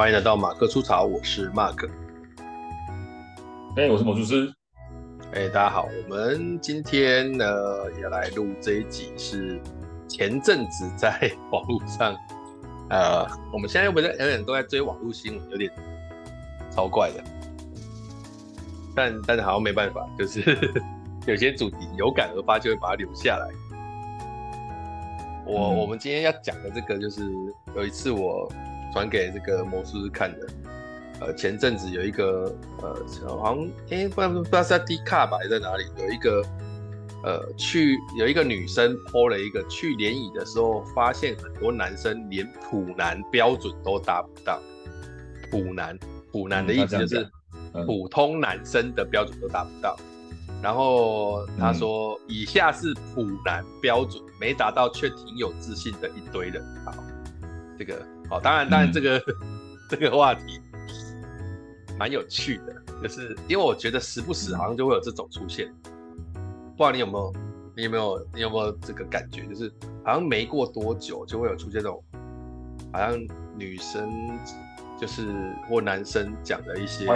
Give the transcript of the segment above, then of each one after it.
欢迎来到马克出草，我是 Mark。哎，我是魔术师。哎，大家好，我们今天呢也来录这一集，是前阵子在 网络上，呃，我们现在又不是有点人都在追网络新闻，有点超怪的。但但是好像没办法，就是 有些主题有感而发，就会把它留下来。我、嗯、我们今天要讲的这个，就是有一次我。传给这个魔术师看的，呃，前阵子有一个，呃，好像，哎、欸，不知道不知道是在 D 卡吧，还是在哪里？有一个，呃，去有一个女生 po 了一个去联谊的时候，发现很多男生连普男标准都达不到。普男，普男的意思就是普通男生的标准都达不到。然后他说，以下是普男标准，没达到却挺有自信的一堆人。好，这个。哦，当然，当然，这个、嗯、这个话题蛮有趣的，就是因为我觉得时不时好像就会有这种出现，不知道你有没有，你有没有，你有没有这个感觉，就是好像没过多久就会有出现这种，好像女生就是或男生讲的一些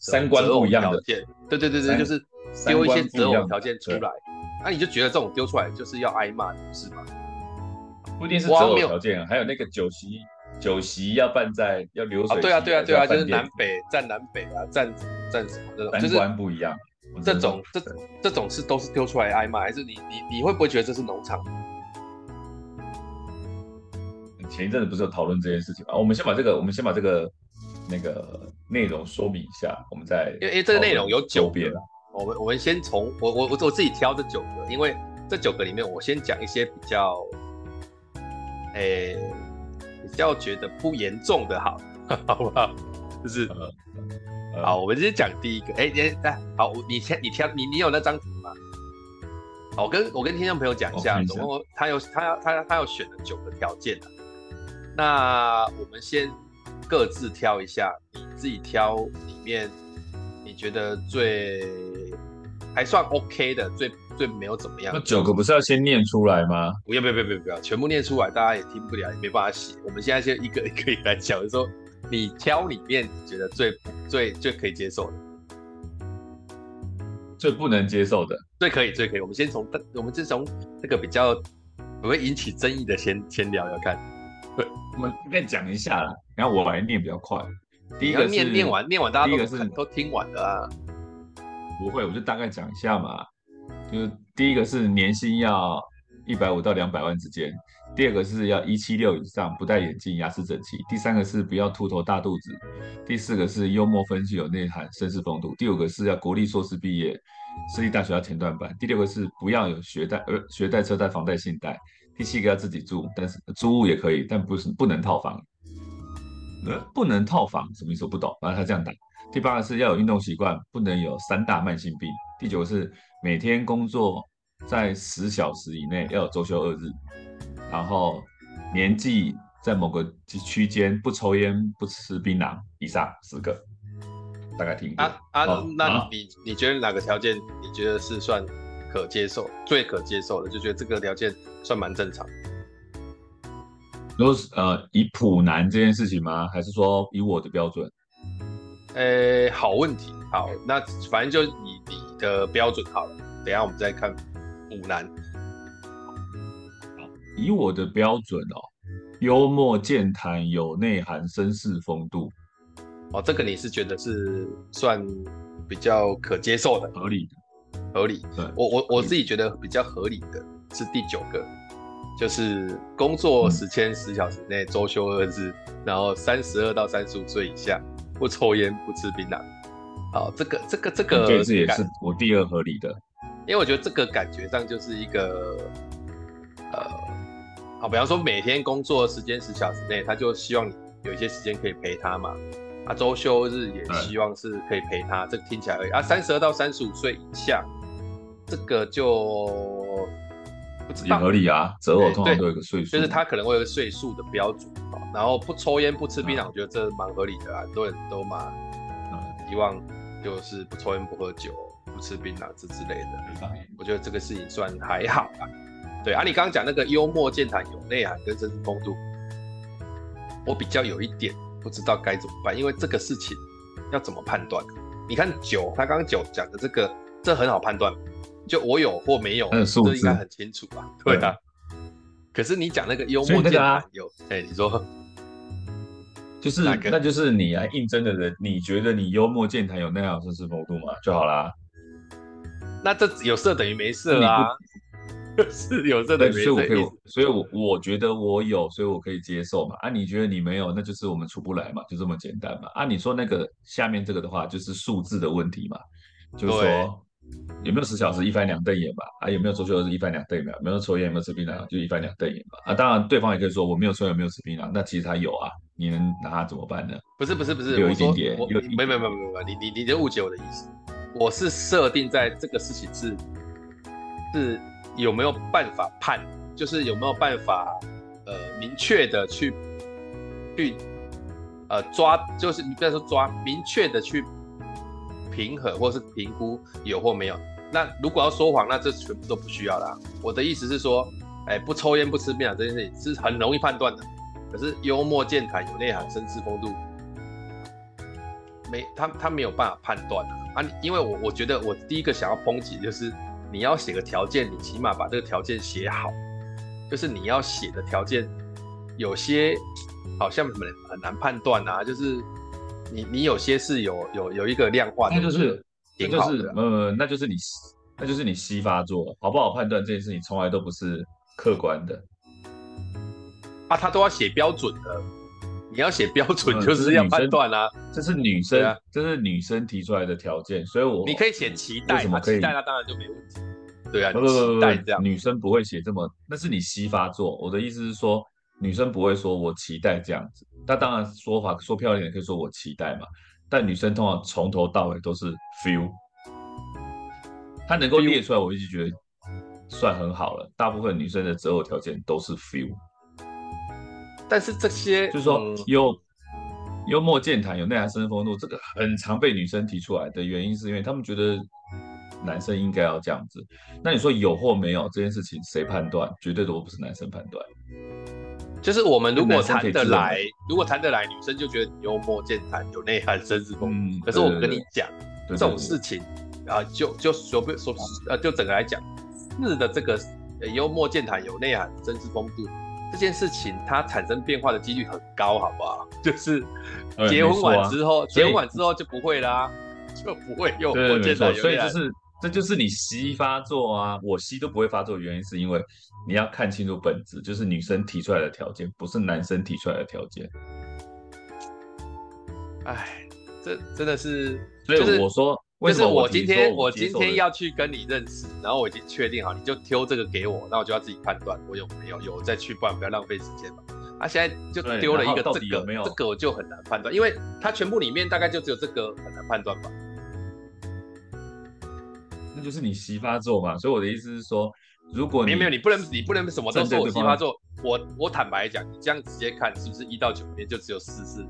三观不一样的，对对对对，就是丢一些择偶条件出来，那、啊、你就觉得这种丢出来就是要挨骂，是吗？不一定是择偶条件啊，还有那个酒席。酒席要办在要流水席，对啊对啊对啊，就是南北站南北啊，站站什么这种，就是不一样。这种这这种是都是丢出来挨骂，还是你你你会不会觉得这是农场？前一阵子不是有讨论这件事情吗？我们先把这个，我们先把这个那个内容说明一下，我们再因为因为这个内容有九个，我们我们先从我我我我自己挑这九个，因为这九个里面我先讲一些比较，诶、欸。比较觉得不严重的好，好不好？就是，好，我们先讲第一个。哎、欸，哎、欸，好，你先，你挑，你你有那张图吗？好，我跟我跟听众朋友讲一下，总共他有他他他要选了九个条件。那我们先各自挑一下，你自己挑里面你觉得最还算 OK 的，最。最没有怎么样，那九个不是要先念出来吗？不要不要不要不要，全部念出来，大家也听不了，也没办法写。我们现在先一个一个来讲，就是说你挑里面你觉得最最最可以接受的，最不能接受的，最可以最可以。我们先从我们先从这个比较不会引起争议的先先聊聊看。对，我们再讲一下啦。然后我来念比较快。第一个念念完念完，大家都是都听完了啊。不会，我就大概讲一下嘛。就是第一个是年薪要一百五到两百万之间，第二个是要一七六以上，不戴眼镜，牙齿整齐，第三个是不要秃头大肚子，第四个是幽默风趣有内涵，绅士风度，第五个是要国立硕士毕业，私立大学要前段班，第六个是不要有学贷呃学贷车贷房贷信贷，第七个要自己住，但是租屋也可以，但不是不能套房，呃不能套房什么意思我不懂，反正他这样打。第八个是要有运动习惯，不能有三大慢性病。第九个是每天工作在十小时以内，要有周休二日。然后年纪在某个区间，不抽烟、不吃槟榔以上，十个。大概听过啊啊，哦、那你你觉得哪个条件你觉得是算可接受、最可接受的？就觉得这个条件算蛮正常。如果是呃，以普男这件事情吗？还是说以我的标准？呃、欸，好问题，好，那反正就以你的标准好了。等一下我们再看五男。以我的标准哦，幽默健谈，有内涵，绅士风度。哦，这个你是觉得是算比较可接受的，合理的，合理。对，我我我自己觉得比较合理的是第九个，就是工作时间十小时内，周休二日，然后三十二到三十五岁以下。不抽烟，不吃槟榔，好，这个这个这个，这也是我第二合理的，因为我觉得这个感觉上就是一个，呃，好，比方说每天工作时间十小时内，他就希望你有一些时间可以陪他嘛，啊，周休日也希望是可以陪他，嗯、这个听起来而已。啊，三十二到三十五岁以下，这个就。也合理啊，择偶通常都有个岁数，就是他可能会有个岁数的标准，然后不抽烟不吃槟榔，我觉得这蛮合理的啊，很多人都嘛，希望就是不抽烟不喝酒不吃槟榔这之类的，我觉得这个事情算还好啊。对啊，你刚刚讲那个幽默健谈有内涵跟绅士风度，我比较有一点不知道该怎么办，因为这个事情要怎么判断？你看酒，他刚刚九讲的这个，这很好判断，就我有或没有，这应该很清楚吧？对啊。可是你讲那个幽默键盘有，哎，你说，就是那就是你来应征的人，你觉得你幽默键盘有那样绅士风度吗？就好啦。那这有色等于没色啊。是有这个，所以我可以，所以我我觉得我有，所以我可以接受嘛。啊，你觉得你没有，那就是我们出不来嘛，就这么简单嘛。啊，你说那个下面这个的话，就是数字的问题嘛，就是说有没有十小时一翻两瞪眼吧？啊，有没有周休二日一翻两瞪眼？没有抽烟，有没有吃槟榔，就一翻两瞪眼吧。啊，当然对方也可以说我没有抽烟，没有吃槟榔，那其实他有啊，你能拿他怎么办呢？不是不是不是，有一点点，有没没没没没，你你你就误解我的意思，我是设定在这个事情是是。有没有办法判？就是有没有办法，呃，明确的去去呃抓，就是你不要说抓，明确的去平衡或是评估有或没有。那如果要说谎，那这全部都不需要啦。我的意思是说，哎，不抽烟不吃槟榔这件事情是很容易判断的。可是幽默健谈有内涵绅士风度，没他他没有办法判断啊，啊！因为我我觉得我第一个想要抨击就是。你要写个条件，你起码把这个条件写好。就是你要写的条件，有些好像很很难判断啊。就是你你有些是有有有一个量化的，那就是那就是呃，那就是你那就是你西发作好不好判断这件事情，从来都不是客观的啊，他都要写标准的。你要写标准，就是要判断啊，这是女生，啊、这是女生提出来的条件，所以我你可以写期待嘛，期待那当然就没问题。对啊，不不不不，女生不会写这么，那是你西发作。我的意思是说，女生不会说我期待这样子。那当然说法说漂亮点，可以说我期待嘛。但女生通常从头到尾都是 feel，她能够列出来，我一直觉得算很好了。大部分女生的择偶条件都是 feel。但是这些就是说幽幽默健谈有内涵绅士风度，这个很常被女生提出来的原因，是因为他们觉得男生应该要这样子。那你说有或没有这件事情，谁判断？绝对都不是男生判断。就是我们如果谈得来，如果谈得来，女生就觉得幽默健谈有内涵绅士风度。嗯，可是我跟你讲，这种事情啊，就就说不说呃，就整个来讲，是的，这个幽默健谈有内涵绅士风度。这件事情它产生变化的几率很高，好不好？就是结婚完之后，结婚完之后就不会啦，就不会有。对，没错。所以就是，这就是你吸发作啊，我吸都不会发作的原因，是因为你要看清楚本质，就是女生提出来的条件，不是男生提出来的条件。哎，这真的是，所以我说。就是我今天我今天要去跟你认识，然后我已经确定好，你就丢这个给我，那我就要自己判断我有没有有再去，不然不要浪费时间嘛。他、啊、现在就丢了一个这个，有有这个我就很难判断，因为他全部里面大概就只有这个很难判断吧。那就是你西发作嘛，所以我的意思是说，如果你没有你不能你不能什么都说我西发作，我我坦白讲，你这样直接看是不是一到九里面就只有四次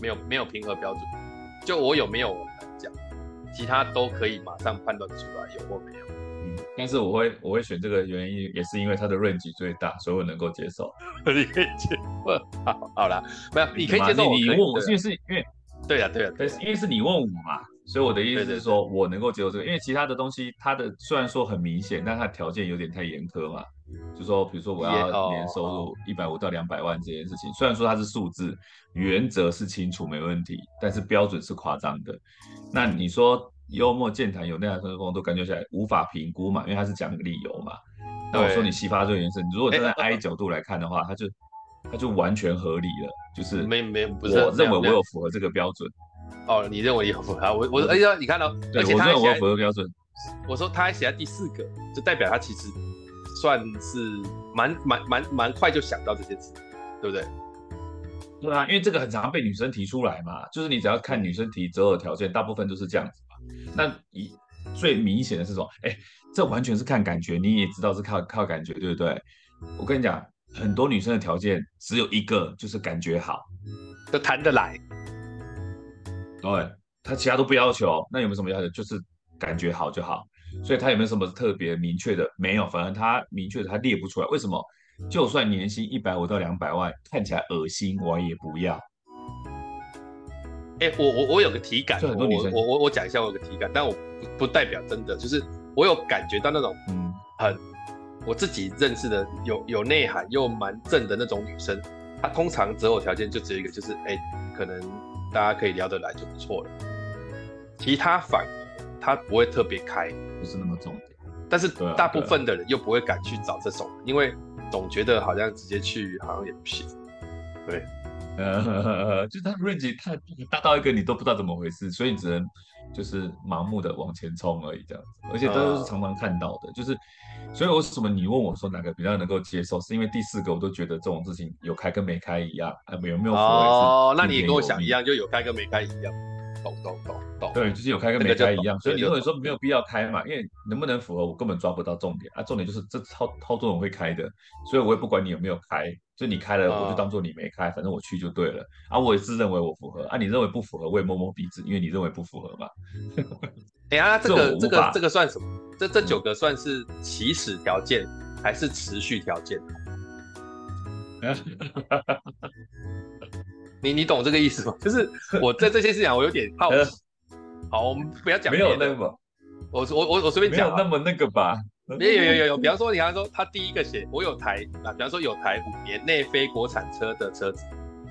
没有没有平和标准，就我有没有我难讲。其他都可以马上判断出来有或没有，嗯，但是我会我会选这个原因也是因为它的 range 最大，所以我能够接受。你可以接受，好，好了，没有，你可以接受我。你问我，因为是因为，对呀，对呀，对，因为是你问我嘛，所以我的意思是说我能够接受这个，因为其他的东西它的虽然说很明显，但它条件有点太严苛嘛。就说比如说我要年收入一百五到两百万这件事情，虽然说它是数字，原则是清楚没问题，但是标准是夸张的。那你说幽默健谈有内涵绅士风度，感觉起来无法评估嘛？因为它是讲个理由嘛。那我说你西发作原因，你如果站在 I 角度来看的话，它就它就完全合理了，就是没没不是我认为我有符合这个标准。哦，你认为有符合？我我哎呀，你看到，对，我认为我符合标准。我说他还写在第四个，就代表他其实算是蛮蛮蛮蛮快就想到这些词，对不对？对啊，因为这个很常被女生提出来嘛，就是你只要看女生提择偶条件，大部分都是这样子嘛。那以最明显的是这种，哎，这完全是看感觉，你也知道是靠靠感觉，对不对？我跟你讲，很多女生的条件只有一个，就是感觉好，都谈得来。对，他其他都不要求，那有没有什么要求？就是感觉好就好。所以他有没有什么特别明确的？没有，反正他明确的他列不出来，为什么？就算年薪一百五到两百万，看起来恶心，我也不要。哎、欸，我我我有个体感，就很多女生我我我我讲一下我有个体感，但我不不代表真的，就是我有感觉到那种嗯很我自己认识的有有内涵又蛮正的那种女生，她通常择偶条件就只有一个，就是哎、欸，可能大家可以聊得来就不错了，其他反而她不会特别开，不是那么重点。但是大部分的人又不会敢去找这种，因为总觉得好像直接去好像也不行，对。呃，就他 range 太大到一个你都不知道怎么回事，所以你只能就是盲目的往前冲而已这样子，而且这都是常常看到的，就是，所以为什么你问我说哪个比较能够接受，是因为第四个我都觉得这种事情有开跟没开一样，啊，有没有？哦，那你也跟我想一样，就有开跟没开一样，懂懂懂懂。对，就是有开跟没开一样，所以你认为说没有必要开嘛，因为能不能符合我根本抓不到重点啊，重点就是这操操作人会开的，所以我也不管你有没有开。就你开了，我就当做你没开，反正我去就对了。啊，我也自认为我符合啊，你认为不符合，我也摸摸鼻子，因为你认为不符合嘛。哎呀，这个这个这个算什么？这这九个算是起始条件还是持续条件？你你懂这个意思吗？就是我在这些事情我有点好奇。好，我们不要讲没有那么，我我我我随便讲，没有那么那个吧。有有有有有，比方说，你刚刚说他第一个写我有台啊，比方说有台五年内非国产车的车子，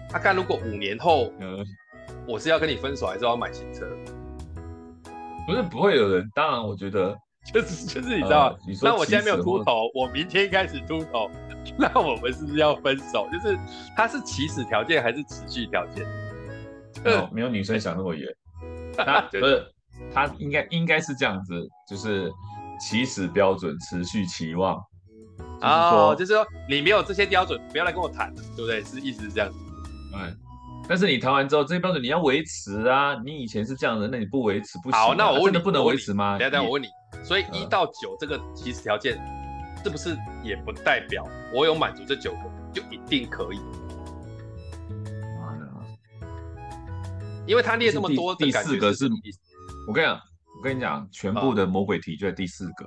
他看如果五年后，嗯，我是要跟你分手还是要买新车？不是不会有人，当然我觉得 就是就是你知道，呃、你那我现在没有秃头，我明天开始秃头，那我们是不是要分手？就是它是起始条件还是持续条件？没有没有女生想那么远，他不是他应该应该是这样子，就是。起始标准，持续期望，啊、哦，就是说你没有这些标准，不要来跟我谈，对不对？是意思是这样子。对，但是你谈完之后，这些标准你要维持啊。你以前是这样的，那你不维持不行、啊。好，那我问你，啊、真的不能维持吗？等下，等下，我问你，所以一到九这个起始条件，是不是也不代表我有满足这九个就一定可以？因为他列这么多的，第四个是，我跟你讲。我跟你讲，全部的魔鬼题就在第四个。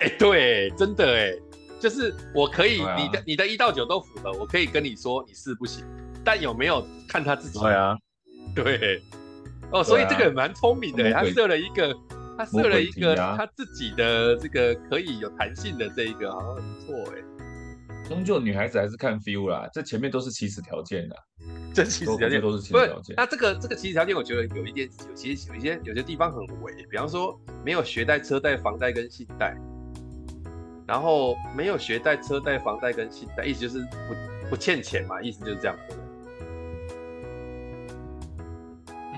哎、欸，对，真的哎，就是我可以，啊、你的你的一到九都符合，我可以跟你说你是不行，但有没有看他自己？对啊，对，哦，所以这个人蛮聪明的，他设了一个，他设了一个他自己的这个可以有弹性的这一个，好像很不错哎。终究女孩子还是看 feel 啦，这前面都是起始条件的，这起始条件都是起始条件。那这个这个起始条件，我觉得有一点，有其实有一些有些地方很违，比方说没有学贷、车贷、房贷跟信贷，然后没有学贷、车贷、房贷跟信贷，意思就是不不欠钱嘛，意思就是这样。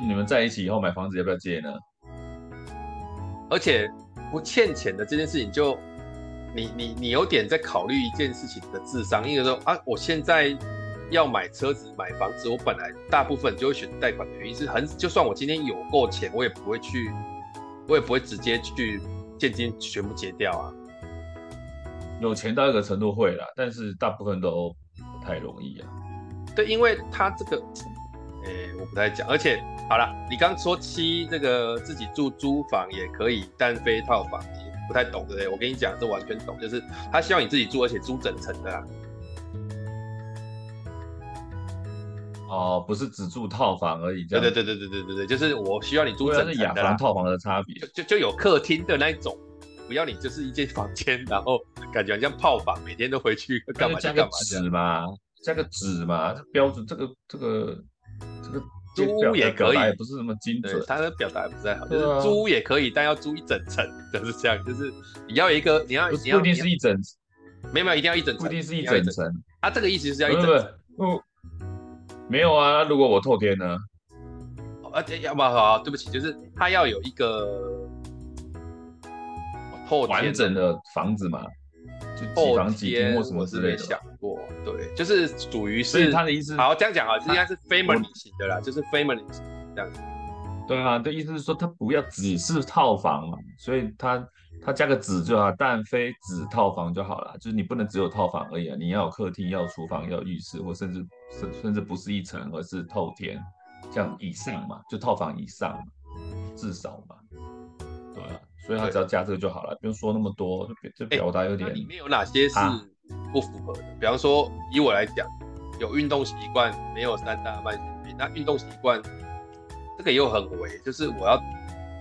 你们在一起以后买房子要不要借呢？而且不欠钱的这件事情就。你你你有点在考虑一件事情的智商，因为说啊，我现在要买车子买房子，我本来大部分就会选贷款的原因是很，就算我今天有够钱，我也不会去，我也不会直接去现金全部结掉啊。有钱到一个程度会啦，但是大部分都不太容易啊。对，因为他这个，诶、欸，我不太讲，而且好了，你刚说七这个自己住租房也可以，但非套房。不太懂对不对？我跟你讲，这完全懂，就是他希望你自己住，而且租整层的啦。哦，不是只住套房而已。对对对对对对对对，就是我需要你租整层的。是雅房套房的差别。就就就有客厅的那一种，不要你就是一间房间，然后感觉好像泡房，每天都回去干嘛？加个纸嘛，加个纸嘛，这标准这个这个这个。租也可以，不是那么精准。他的表达不太好，就是租也可以，但要租一整层，就是这样。就是你要一个，你要你要不一定是一整，没有没有，一定要一整层，不一定是一整层。他这个意思是要一整层。不，没有啊。如果我透天呢？而且，要不好，对不起，就是他要有一个透完整的房子嘛。就几房几厅或什么之类的，想过，对，就是属于是他的意思。好，这样讲啊，应该是 family 型的啦，就是 family 型这样子。对啊，的意思是说他不要只是套房嘛，所以他他加个子就好，但非子套房就好了。就是你不能只有套房而已啊，你要有客厅，要有厨房，要有浴室，或甚至甚甚至不是一层，而是透天，这样以上嘛，就套房以上嘛，至少嘛。所以他只要加这个就好了，不用说那么多，就表达有点。里面有哪些是不符合的？比方说，以我来讲，有运动习惯，没有三大慢性病。那运动习惯这个也有很违，就是我要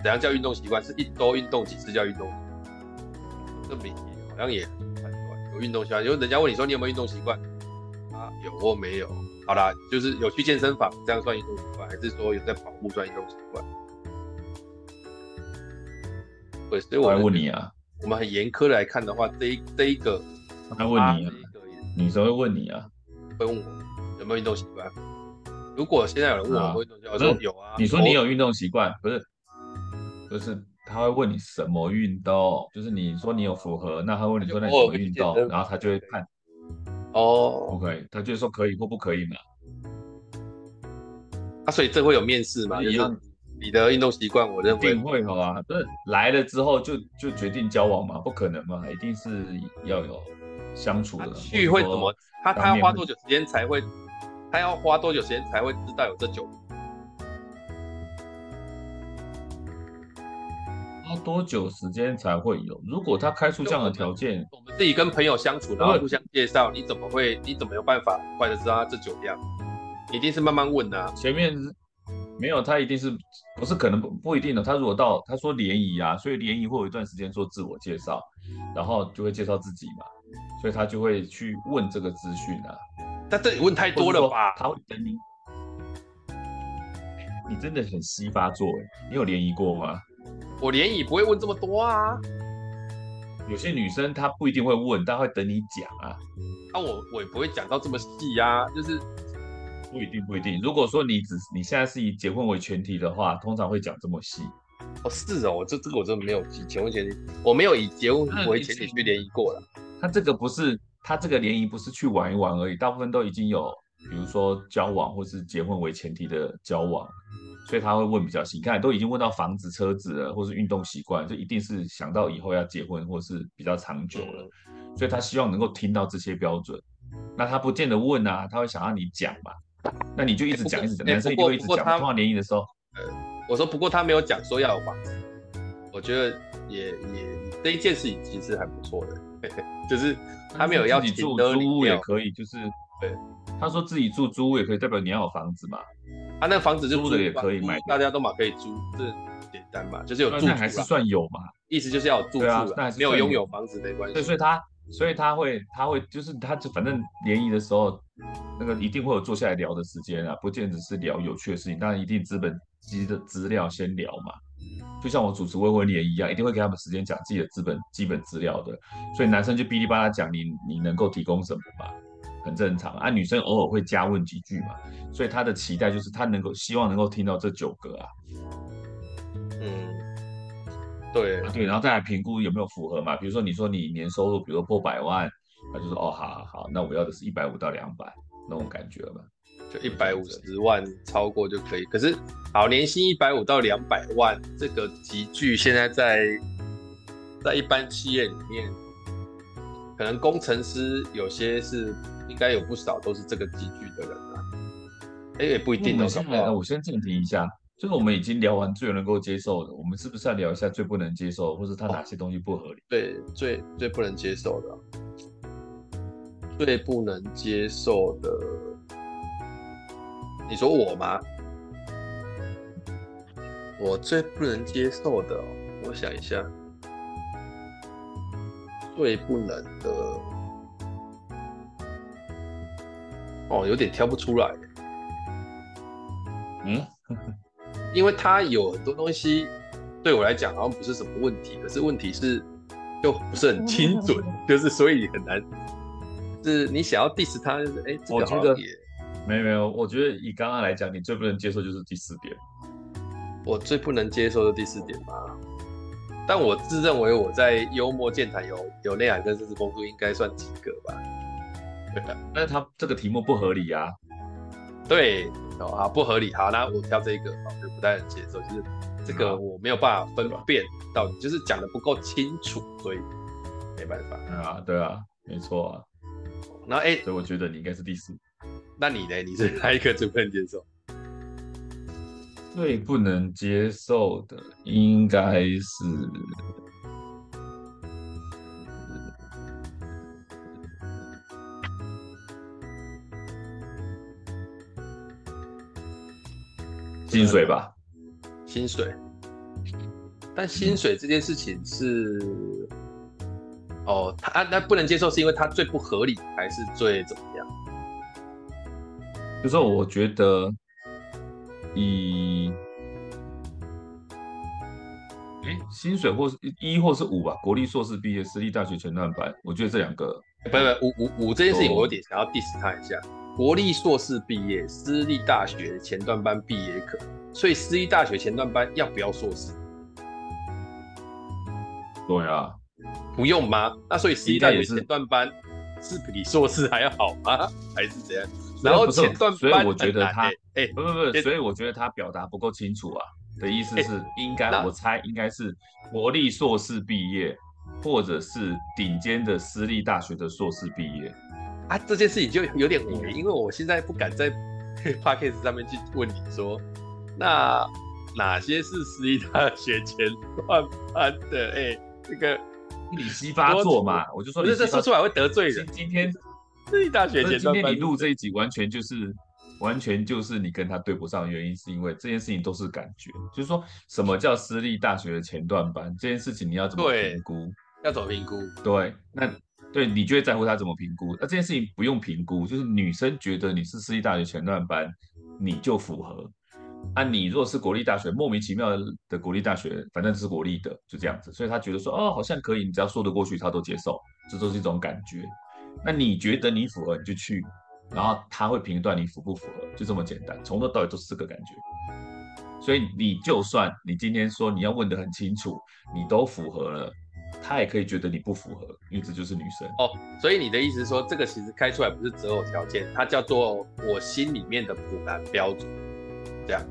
怎样叫运动习惯？是一周运动几次叫运动习惯？这比好像也很判断有运动习惯，因为人家问你说你有没有运动习惯啊？有或没有？好啦，就是有去健身房这样算运动习惯，还是说有在跑步算运动习惯？对，所以我来问你啊，我们很严苛的来看的话，这一这一个，他问你啊，女生会问你啊，会问我有没有运动习惯。如果现在有人问我，我会动习惯，我说有啊。你说你有运动习惯，不是，就是他会问你什么运动，就是你说你有符合，那他问你说那什么运动，然后他就会看。哦不可以他就说可以或不可以嘛。啊，所以这会有面试吗？一样，你的运动习惯，我认为一定会有啊。不是来了之后就就决定交往嘛？不可能嘛，一定是要有相处的。去会怎么？他他要花多久时间才会？他要花多久时间才会知道有这酒？花多久时间才会有？如果他开出这样的条件，我们自己跟朋友相处，然后互相介绍，你怎么会？你怎么有办法很快的知道他这酒量？一定是慢慢问啊。前面没有，他一定是不是可能不不一定的。他如果到他说联谊啊，所以联谊会有一段时间做自我介绍，然后就会介绍自己嘛，所以他就会去问这个资讯啊。但这里问太多了吧？他会等你。你真的很稀发作哎！你有联谊过吗？我联谊不会问这么多啊，有些女生她不一定会问，但会等你讲啊。那、啊、我我也不会讲到这么细、啊，就是不一定不一定。如果说你只你现在是以结婚为前提的话，通常会讲这么细。哦，是哦，我这这个我真的没有以结婚前提，我没有以结婚为前提去联谊过了。他这个不是，他这个联谊不是去玩一玩而已，大部分都已经有，比如说交往或是结婚为前提的交往。所以他会问比较细，你看都已经问到房子、车子了，或是运动习惯，就一定是想到以后要结婚或是比较长久了。所以他希望能够听到这些标准。那他不见得问啊，他会想要你讲嘛。那你就一直讲，一直讲，男生一定会一直讲。通常联谊的时候，呃，我说不过他没有讲说要有房子，我觉得也也这一件事情其实还不错的，就是他没有要自己住租屋也可以，就是对，他说自己住租屋也可以，代表你要有房子嘛。他、啊、那个房子就租的也可以买，大家都嘛可以租，这简单嘛，就是有住，那还是算有嘛，意思就是要有住住啊，那还是没有拥有房子没关系。对，所以他，所以他会，他会，就是他就反正联谊的时候，那个一定会有坐下来聊的时间啊，不见得是聊有趣的事情，当然一定资本基的资料先聊嘛，就像我主持未婚联谊一样，一定会给他们时间讲自己的资本基本资料的，所以男生就哔哩吧啦讲你你能够提供什么嘛。很正常啊，女生偶尔会加问几句嘛，所以他的期待就是他能够希望能够听到这九个啊，嗯，对对，然后再来评估有没有符合嘛，比如说你说你年收入比如说破百万，他就说哦好好好，那我要的是一百五到两百那种感觉嘛，就一百五十万超过就可以，可是好年薪一百五到两百万这个集聚现在在在一般企业里面，可能工程师有些是。应该有不少都是这个级距的人啊，哎，也不一定哦。现在，我先暂停一下，就是我们已经聊完最能够接受的，我们是不是要聊一下最不能接受，或者他哪些东西不合理？哦、对，最最不能接受的，最不能接受的，你说我吗？我最不能接受的，我想一下，最不能的。哦，有点挑不出来。嗯，因为他有很多东西对我来讲好像不是什么问题，可是问题是就不是很精准，就是所以很难。是你想要 diss 他，就是哎，这个好像也没有没有。我觉得以刚刚来讲，你最不能接受就是第四点。我最不能接受的第四点吧，但我自认为我在幽默健谈有有内涵跟知识丰富，应该算及格吧。对的，但是他这个题目不合理呀、啊。对，哦啊，不合理。好，那我挑这一个，我就不太能接受，就是这个我没有办法分辨到底，就是讲的不够清楚，所以没办法。啊，对啊，没错啊。那哎，所以我觉得你应该是第四。那你呢？你是哪一个最不能接受？最不能接受的应该是。薪水吧，薪水，但薪水这件事情是，嗯、哦，他那不能接受，是因为他最不合理，还是最怎么样？就是我觉得以，哎、欸，薪水或是一或是五吧，国立硕士毕业，私立大学全段班，我觉得这两个，不不五五五这件事情，我有点想要 diss 他一下。国立硕士毕业，私立大学前段班毕业可，所以私立大学前段班要不要硕士？对啊，不用吗？那所以私立大学前段班是比硕士还要好吗？还是怎样？然后前段班，所以我觉得他，哎，不不不，所以我觉得他表达不够清楚啊。的意思是应该，我猜应该是国立硕士毕业，或者是顶尖的私立大学的硕士毕业。啊，这件事情就有点违，因为我现在不敢在 podcast 上面去问你说，那哪些是私立大学前段班的？哎、欸，这个你西发作嘛，我就说，这这说出来会得罪人。今天私立大学前段班，今天你录这一集，完全就是完全就是你跟他对不上的原因，是因为这件事情都是感觉，就是说什么叫私立大学的前段班这件事情，你要怎么评估？要怎么评估？对，那。对，你就会在乎他怎么评估，那这件事情不用评估，就是女生觉得你是私立大学前段班，你就符合。啊，你如果是国立大学，莫名其妙的国立大学，反正是国立的，就这样子，所以他觉得说，哦，好像可以，你只要说得过去，他都接受，这都是一种感觉。那你觉得你符合，你就去，然后他会评断你符不符合，就这么简单，从头到尾都是这个感觉。所以你就算你今天说你要问得很清楚，你都符合了。他也可以觉得你不符合，因为这就是女生哦。所以你的意思是说，这个其实开出来不是择偶条件，它叫做我心里面的普男标准，这样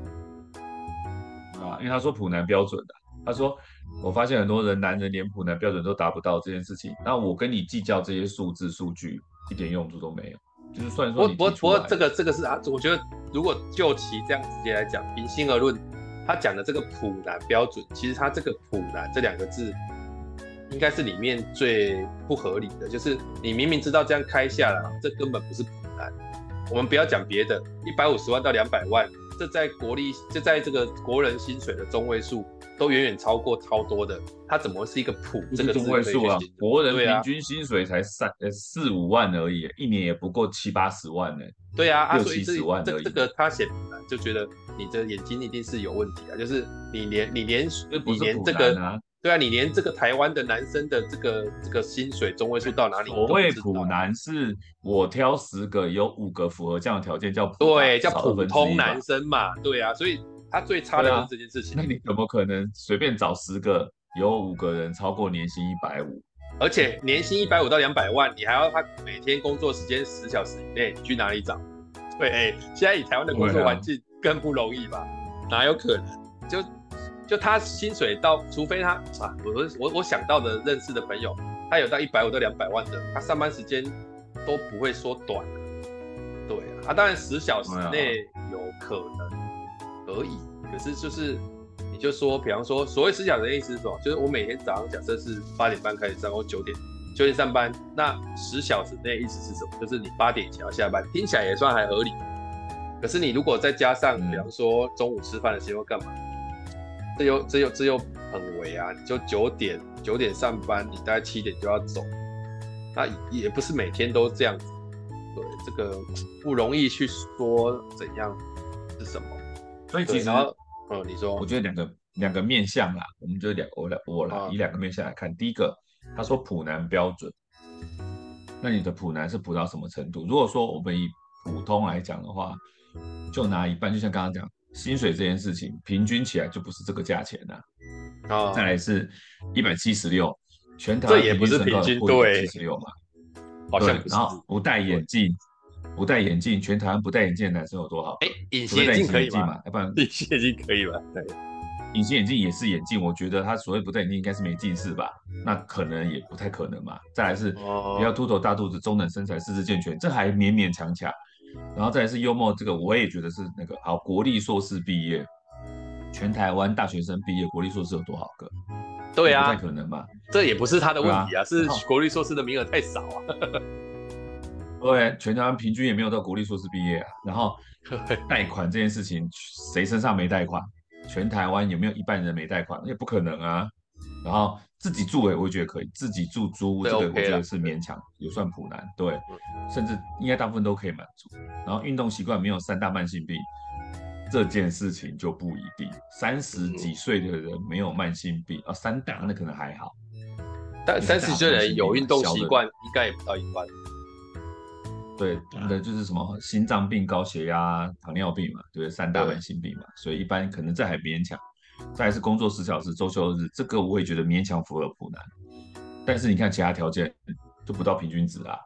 啊？因为他说普男标准的，他说我发现很多人男人连普男标准都达不到这件事情，那我跟你计较这些数字数据一点用处都没有。就是算说，不不不过这个这个是啊，我觉得如果就其这样直接来讲，平心而论，他讲的这个普男标准，其实他这个普男这两个字。应该是里面最不合理的，就是你明明知道这样开下来，这根本不是普男。我们不要讲别的，一百五十万到两百万，这在国力，这在这个国人薪水的中位数都远远超过超多的，它怎么会是一个普这个中位数啊？国人平均薪水才三呃四五万而已，一年也不过七八十万呢。对啊，六七十万而已。这个他写就觉得你的眼睛一定是有问题啊，就是你连你连你连这个。对啊，你连这个台湾的男生的这个这个薪水中位数到哪里？所谓普男是我挑十个，有五个符合这样的条件，叫普对，叫普通男生嘛。对啊，所以他最差的是这件事情。那你怎么可能随便找十个，有五个人超过年薪一百五？而且年薪一百五到两百万，你还要他每天工作时间十小时以内，你去哪里找？对，哎，现在以台湾的工作环境更不容易吧？啊、哪有可能？就。就他薪水到，除非他啊，我我我想到的认识的朋友，他有到一百五到两百万的，他上班时间都不会说短。对啊，他当然十小时内有可能可以，可是就是你就说，比方说所谓十小时的意思是什么？就是我每天早上假设是八点半开始上，或九点九点上班，那十小时内意思是什么？就是你八点以前要下班，听起来也算还合理。可是你如果再加上，比方说中午吃饭的时候干嘛？这又这又这又很为啊！你就九点九点上班，你大概七点就要走，那也不是每天都这样子。对，这个不容易去说怎样是什么。所以其实，嗯，你说，我觉得两个两个面向啦，我们就两我来我来以两个面向来看。第一个，他说普男标准，那你的普男是普到什么程度？如果说我们以普通来讲的话，就拿一半，就像刚刚讲。薪水这件事情平均起来就不是这个价钱呐、啊，哦，再来是一百七十六，全台也不是平均对，七十六嘛，好像然后不戴眼镜，不戴眼镜，全台湾不戴眼镜的男生有多好？哎，隐形眼镜可以吗？要不然 隐形眼镜可以吧？对，隐形眼镜也是眼镜，我觉得他所谓不戴眼镜应该是没近视吧？那可能也不太可能嘛。再来是比较秃头大肚子，中等身材，四肢健全，这还勉勉强强。然后再来是幽默，这个我也觉得是那个好。国立硕士毕业，全台湾大学生毕业，国立硕士有多少个？对啊，不太可能吧？这也不是他的问题啊，啊是国立硕士的名额太少啊。对，全台湾平均也没有到国立硕士毕业啊。然后 贷款这件事情，谁身上没贷款？全台湾有没有一半人没贷款？也不可能啊。然后自己住诶，我也觉得可以，自己住租屋这个我觉得是勉强，也算普男，对，甚至应该大部分都可以满足。然后运动习惯没有三大慢性病，这件事情就不一定。三十几岁的人没有慢性病啊，三大那可能还好。但三十岁的人有运动习惯，应该也不到一半。对，那就是什么心脏病、高血压、糖尿病嘛，对，三大慢性病嘛，所以一般可能这还勉强。再来是工作十小时、周休日，这个我也觉得勉强符合普男。但是你看其他条件就不到平均值啊。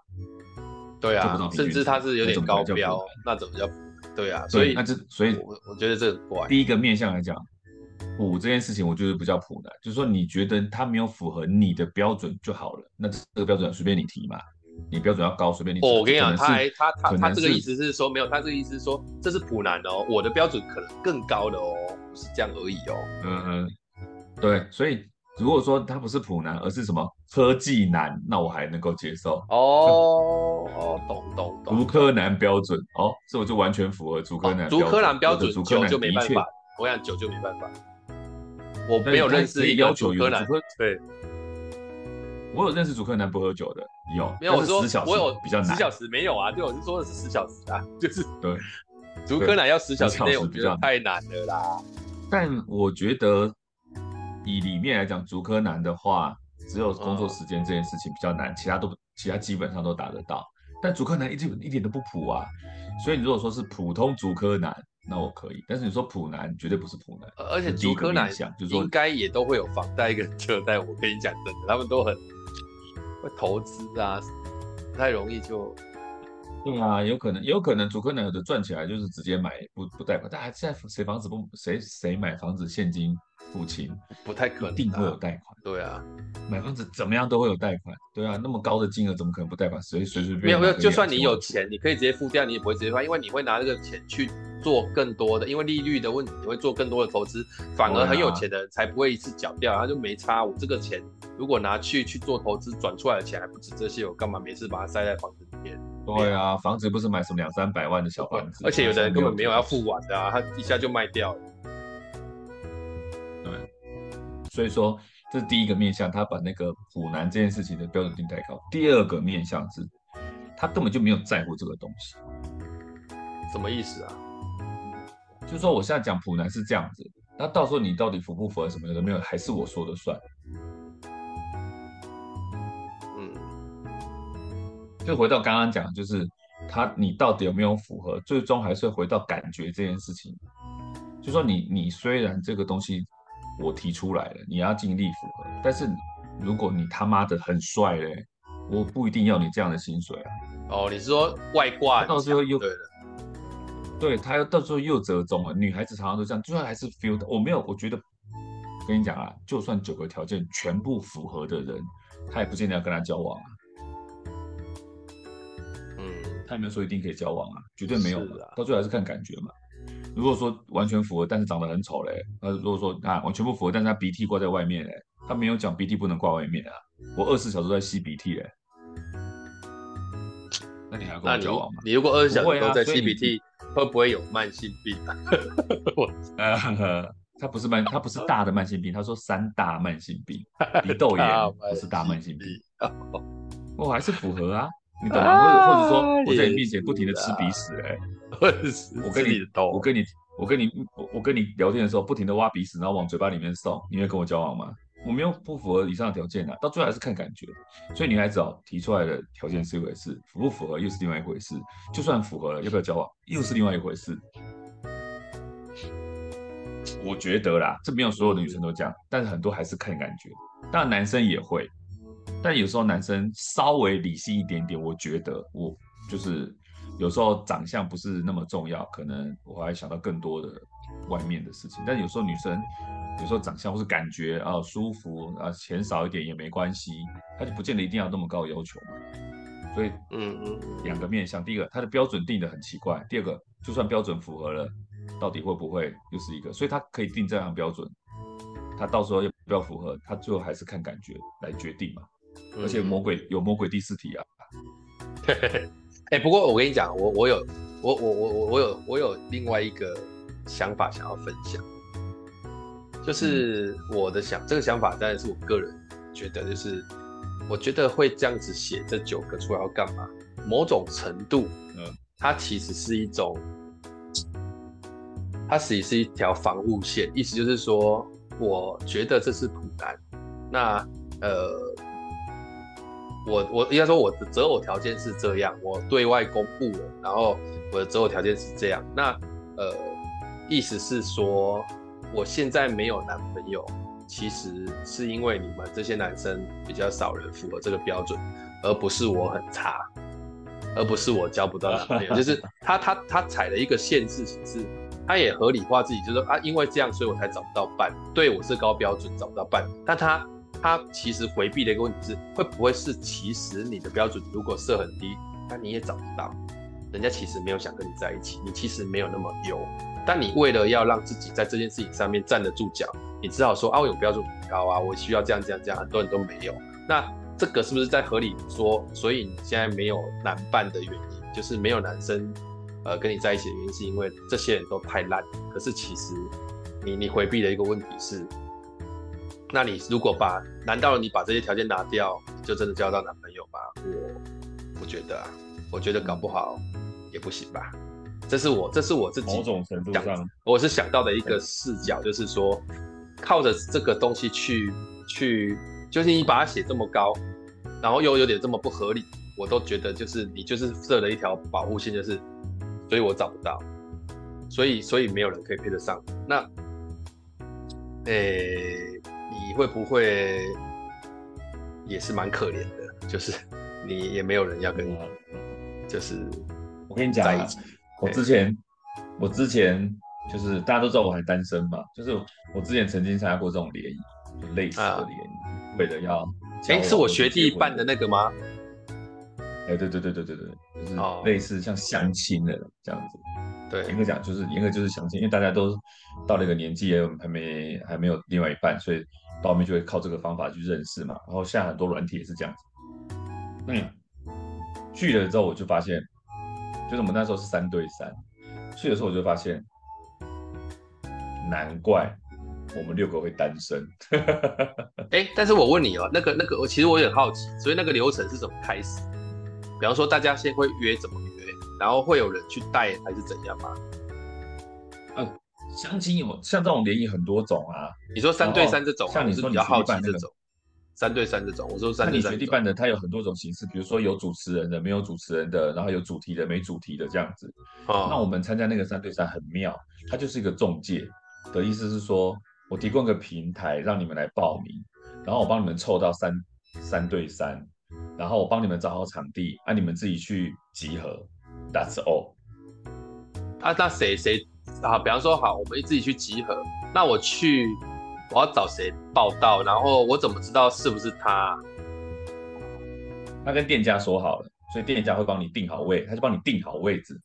对啊，甚至他是有点高标，那怎么叫？对啊，所以那这所以我我觉得这。第一个面向来讲，普这件事情，我觉得不叫普男，就是说你觉得他没有符合你的标准就好了，那这个标准随便你提嘛。你标准要高，随便你。哦，我跟你讲，他还他他他这个意思是说没有，他这个意思是说这是普男哦，我的标准可能更高的哦，不是这样而已哦。嗯嗯，对，所以如果说他不是普男，而是什么科技男，那我还能够接受。哦哦，懂懂懂。竹科男标准哦，这我就完全符合竹科男。竹科男标准，九就没办法。我想九就没办法。我没有认识一个竹科男，对。我有认识主科男不喝酒的，有没有？我说我有比较难，十小时没有啊？对，我是说的是十小时啊，就是对。竹科男要十小时内，我觉得太难了啦。但我觉得以里面来讲，竹科男的话，只有工作时间这件事情比较难，其他都其他基本上都达得到。但竹科男一点一点都不普啊，所以你如果说是普通竹科男，那我可以。但是你说普男，绝对不是普男。而且竹科男应该也都会有房贷跟车贷。我跟你讲真的，他们都很。投资啊，不太容易就，对啊，有可能，有可能，竹科男有的赚起来就是直接买不不贷款，但还现在谁房子不谁谁买房子现金付清，不太可能，一定会有贷款。对啊，买房子怎么样都会有贷款。对啊，那么高的金额怎么可能不贷款？随随随便没有没有，就算你有钱，你可以直接付掉，你也不会直接付，因为你会拿这个钱去做更多的，因为利率的问题，你会做更多的投资，反而很有钱的人才不会一次缴掉，然后就没差。我这个钱如果拿去去做投资，转出来的钱还不止这些，我干嘛每次把它塞在房子里面？对啊，房子不是买什么两三百万的小房子，而且有的人根本没有要付完的啊，他一下就卖掉了。对，所以说。这是第一个面向，他把那个普男这件事情的标准定太高。第二个面向是，他根本就没有在乎这个东西。什么意思啊？就是说我现在讲普男是这样子，那到时候你到底符不符合什么的没有，还是我说的算。就回到刚刚讲，就是他你到底有没有符合，最终还是回到感觉这件事情。就说你你虽然这个东西。我提出来了，你要尽力符合。但是如果你他妈的很帅嘞，我不一定要你这样的薪水啊。哦，你是说外挂？到最后又对了，对他要到最后又折中了。女孩子常常都这样，最后还是 feel 的。我没有，我觉得跟你讲啊，就算九个条件全部符合的人，他也不见得要跟他交往啊。嗯，他也没有说一定可以交往啊，绝对没有的。到最后还是看感觉嘛。如果说完全符合，但是长得很丑嘞，那如果说啊完全不符合，但是他鼻涕挂在外面嘞，他没有讲鼻涕不能挂外面啊，我二十四小时都在吸鼻涕嘞，那你还要跟我交往吗？你，你如果二十四小时都在吸鼻涕，会不会有慢性病啊？呃，他不是慢，他不是大的慢性病，他说三大慢性病，鼻窦炎不是大慢性病，我、哦、还是符合啊，你懂吗？或或者说我在你面前不停的吃鼻屎哎。我跟你，我跟你，我跟你，我跟你聊天的时候，不停的挖鼻屎，然后往嘴巴里面送，你会跟我交往吗？我没有不符合以上的条件啊，到最后还是看感觉。所以女孩子哦，提出来的条件是一回事，符不符合又是另外一回事。就算符合了，要不要交往又是另外一回事。我觉得啦，这没有所有的女生都这样，但是很多还是看感觉。当然男生也会，但有时候男生稍微理性一点点，我觉得我就是。有时候长相不是那么重要，可能我还想到更多的外面的事情。但有时候女生有时候长相或是感觉啊舒服啊钱少一点也没关系，她就不见得一定要那么高要求嘛。所以嗯嗯，两个面向，第一个她的标准定得很奇怪，第二个就算标准符合了，到底会不会又是一个？所以她可以定这样标准，她到时候要不要符合，她最后还是看感觉来决定嘛。而且魔鬼有魔鬼第四题啊。哎、欸，不过我跟你讲，我我有我我我我我有我有另外一个想法想要分享。就是我的想、嗯、这个想法当然是我个人觉得，就是我觉得会这样子写这九个出来要干嘛？某种程度，嗯，它其实是一种，它其实是一条防护线，意思就是说，我觉得这是普男，那呃。我我应该说我的择偶条件是这样，我对外公布了，然后我的择偶条件是这样。那呃，意思是说，我现在没有男朋友，其实是因为你们这些男生比较少人符合这个标准，而不是我很差，而不是我交不到男朋友。就是 他他他踩了一个线，事情是，他也合理化自己，就是说啊，因为这样，所以我才找不到伴。对，我是高标准，找不到伴，但他。他其实回避的一个问题是，会不会是其实你的标准如果设很低，那你也找不到，人家其实没有想跟你在一起，你其实没有那么优，但你为了要让自己在这件事情上面站得住脚，你只好说啊，我有标准很高啊，我需要这样这样这样，很多人都没有。那这个是不是在合理说，所以你现在没有男伴的原因，就是没有男生呃跟你在一起的原因，是因为这些人都太烂。可是其实你你回避的一个问题是。那你如果把，难道你把这些条件拿掉，就真的交到男朋友吗？我不觉得啊，我觉得搞不好也不行吧。这是我，这是我自己某种程度上，我是想到的一个视角，就是说，靠着这个东西去去，就是你把它写这么高，然后又有点这么不合理，我都觉得就是你就是设了一条保护线，就是，所以我找不到，所以所以没有人可以配得上。那，诶、欸。你会不会也是蛮可怜的？就是你也没有人要跟你，就是我跟你讲啊，我之前我之前就是大家都知道我还单身嘛，就是我之前曾经参加过这种联谊，就类似的联谊，为了要哎，是我学弟办的那个吗？哎，对对对对对对，就是类似像相亲的这样子。对，严格讲就是严格就是相亲，因为大家都到了一个年纪，还没还没有另外一半，所以。到后面就会靠这个方法去认识嘛，然后现在很多软体也是这样子。嗯，去了之后我就发现，就是我们那时候是三对三，去的时候我就发现，难怪我们六个会单身。哎、欸，但是我问你哦，那个那个，我其实我有点好奇，所以那个流程是怎么开始？比方说大家先会约怎么约，然后会有人去带还是怎样吗？嗯。相亲有像这种联谊很多种啊，你说三对三这种，像你说你学弟办这种，三对三这种，我说三对三。你学弟办的，它有很多种形式，比如说有主持人的，没有主持人的，然后有主题的，没主题的这样子。哦。那我们参加那个三对三很妙，它就是一个中介的意思是说，我提供一个平台让你们来报名，然后我帮你们凑到三三对三，然后我帮你们找好场地，让、啊、你们自己去集合。That's all。啊，那谁谁？啊，比方说好，我们自己去集合。那我去，我要找谁报道？然后我怎么知道是不是他？他跟店家说好了，所以店家会帮你定好位，他就帮你定好位置。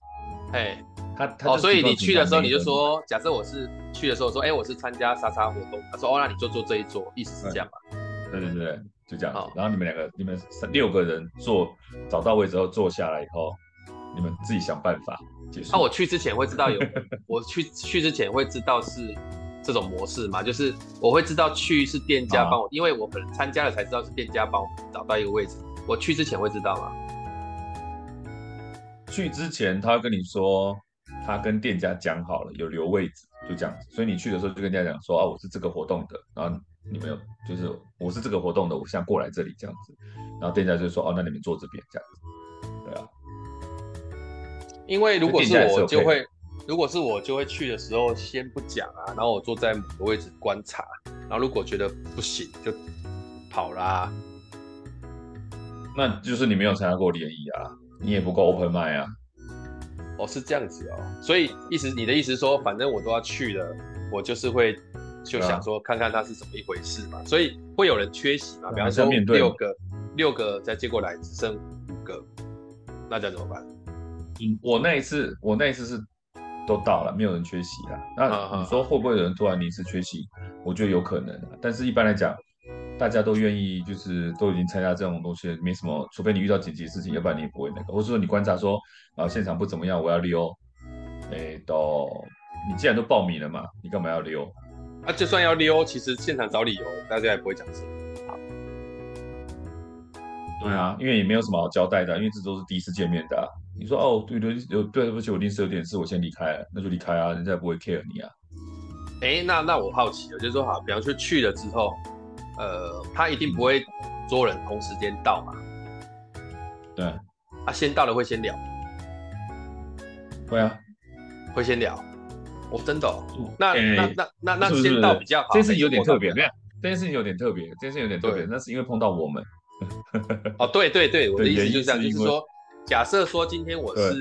哎，他他哦，所以你去的时候你就说，假设我是去的时候说，哎，我是参加沙沙活动。他说哦，那你就坐这一桌，意思是这样吧？对对对，就这样。子，然后你们两个，你们六个人坐，找到位置后坐下来以后，你们自己想办法。那、啊、我去之前会知道有，我去去之前会知道是这种模式吗？就是我会知道去是店家帮我，啊、因为我可能参加了才知道是店家帮我找到一个位置。我去之前会知道吗？去之前他会跟你说，他跟店家讲好了有留位置，就这样子。所以你去的时候就跟店家讲说啊，我是这个活动的，然后你们有就是我是这个活动的，我想过来这里这样子。然后店家就说哦，那你们坐这边这样子。对啊因为如果是我就会，如果是我就会去的时候先不讲啊，然后我坐在某个位置观察，然后如果觉得不行就跑啦。那就是你没有参加过联谊啊，你也不够 open mind 啊。哦，是这样子哦，所以意思你的意思是说，反正我都要去了，我就是会就想说看看他是怎么一回事嘛，所以会有人缺席嘛，比方说六个六个再接过来只剩五个，那这样怎么办？我那一次，我那一次是都到了，没有人缺席啊。那你说会不会有人突然临时缺席？我觉得有可能啊。但是一般来讲，大家都愿意，就是都已经参加这种东西，没什么。除非你遇到紧急事情，要不然你也不会那个。或者说你观察说，啊，现场不怎么样，我要溜。哎，到，你既然都报名了嘛，你干嘛要溜？啊，就算要溜，其实现场找理由，大家也不会讲什么。对啊，因为也没有什么好交代的，因为这都是第一次见面的啊。你说哦，对对有对不起，我临时有点事，我先离开了，那就离开啊，人家也不会 care 你啊。哎，那那我好奇了，就是说好，比方说去了之后，呃，他一定不会所有人同时间到嘛？对，啊，先到了会先聊。会啊，会先聊。哦，真的哦。嗯、那那那那那先到比较好。这件事有点特别，这件事情有点特别，这件事情有点特别，那是因为碰到我们。哦，对对对，我的意思就是这样，就是说，假设说今天我是，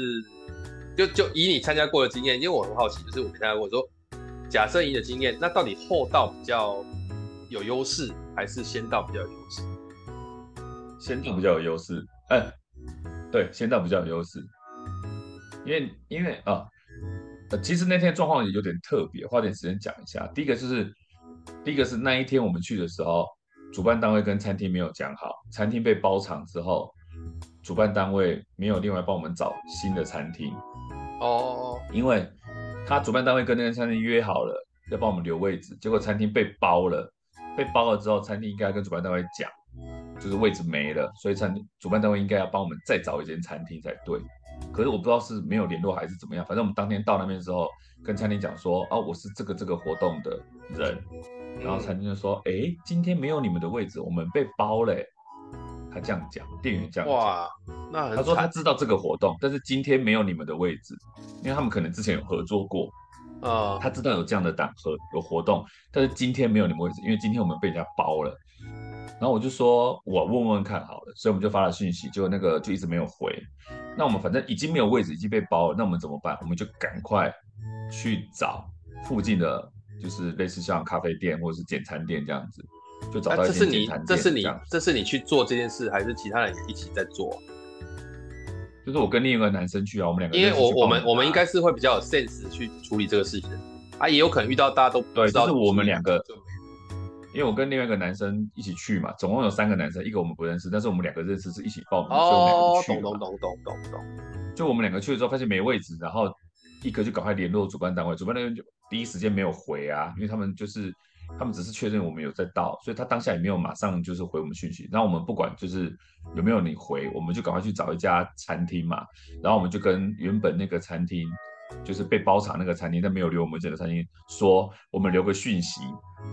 就就以你参加过的经验，因为我很好奇，就是我没参加过，说假设以你的经验，那到底后到比较有优势，还是先到比较有优势？先到比较有优势，哎、欸，对，先到比较有优势，因为因为啊，呃，其实那天状况也有点特别，花点时间讲一下。第一个就是，第一个是那一天我们去的时候。主办单位跟餐厅没有讲好，餐厅被包场之后，主办单位没有另外帮我们找新的餐厅。哦，因为他主办单位跟那个餐厅约好了要帮我们留位置，结果餐厅被包了，被包了之后，餐厅应该跟主办单位讲，就是位置没了，所以餐厅主办单位应该要帮我们再找一间餐厅才对。可是我不知道是没有联络还是怎么样，反正我们当天到那边之后，跟餐厅讲说，啊，我是这个这个活动的人。然后餐厅就说：“哎，今天没有你们的位置，我们被包了。”他这样讲，店员这样讲。哇，那。他说他知道这个活动，但是今天没有你们的位置，因为他们可能之前有合作过。啊、uh，他知道有这样的档合有活动，但是今天没有你们位置，因为今天我们被人家包了。然后我就说：“我问问看好了。”所以我们就发了讯息，就那个就一直没有回。那我们反正已经没有位置，已经被包了，那我们怎么办？我们就赶快去找附近的。就是类似像咖啡店或者是简餐店这样子，就找到一间简餐店。这是你，这是你，这是你去做这件事，还是其他人一起在做？就是我跟另一个男生去啊，我们两个。因为我我们我们应该是会比较有 sense 去处理这个事情啊，也有可能遇到大家都不知道。对，就是我们两个，因为我跟另外一个男生一起去嘛，总共有三个男生，一个我们不认识，但是我们两个认识，是一起报名，哦、所以我们两个去懂懂懂懂懂懂。就我们两个去了之后，发现没位置，然后立刻就赶快联络主办单位，主办单位就。第一时间没有回啊，因为他们就是他们只是确认我们有在到，所以他当下也没有马上就是回我们讯息。然后我们不管就是有没有你回，我们就赶快去找一家餐厅嘛。然后我们就跟原本那个餐厅，就是被包场那个餐厅，但没有留我们这个餐厅，说我们留个讯息，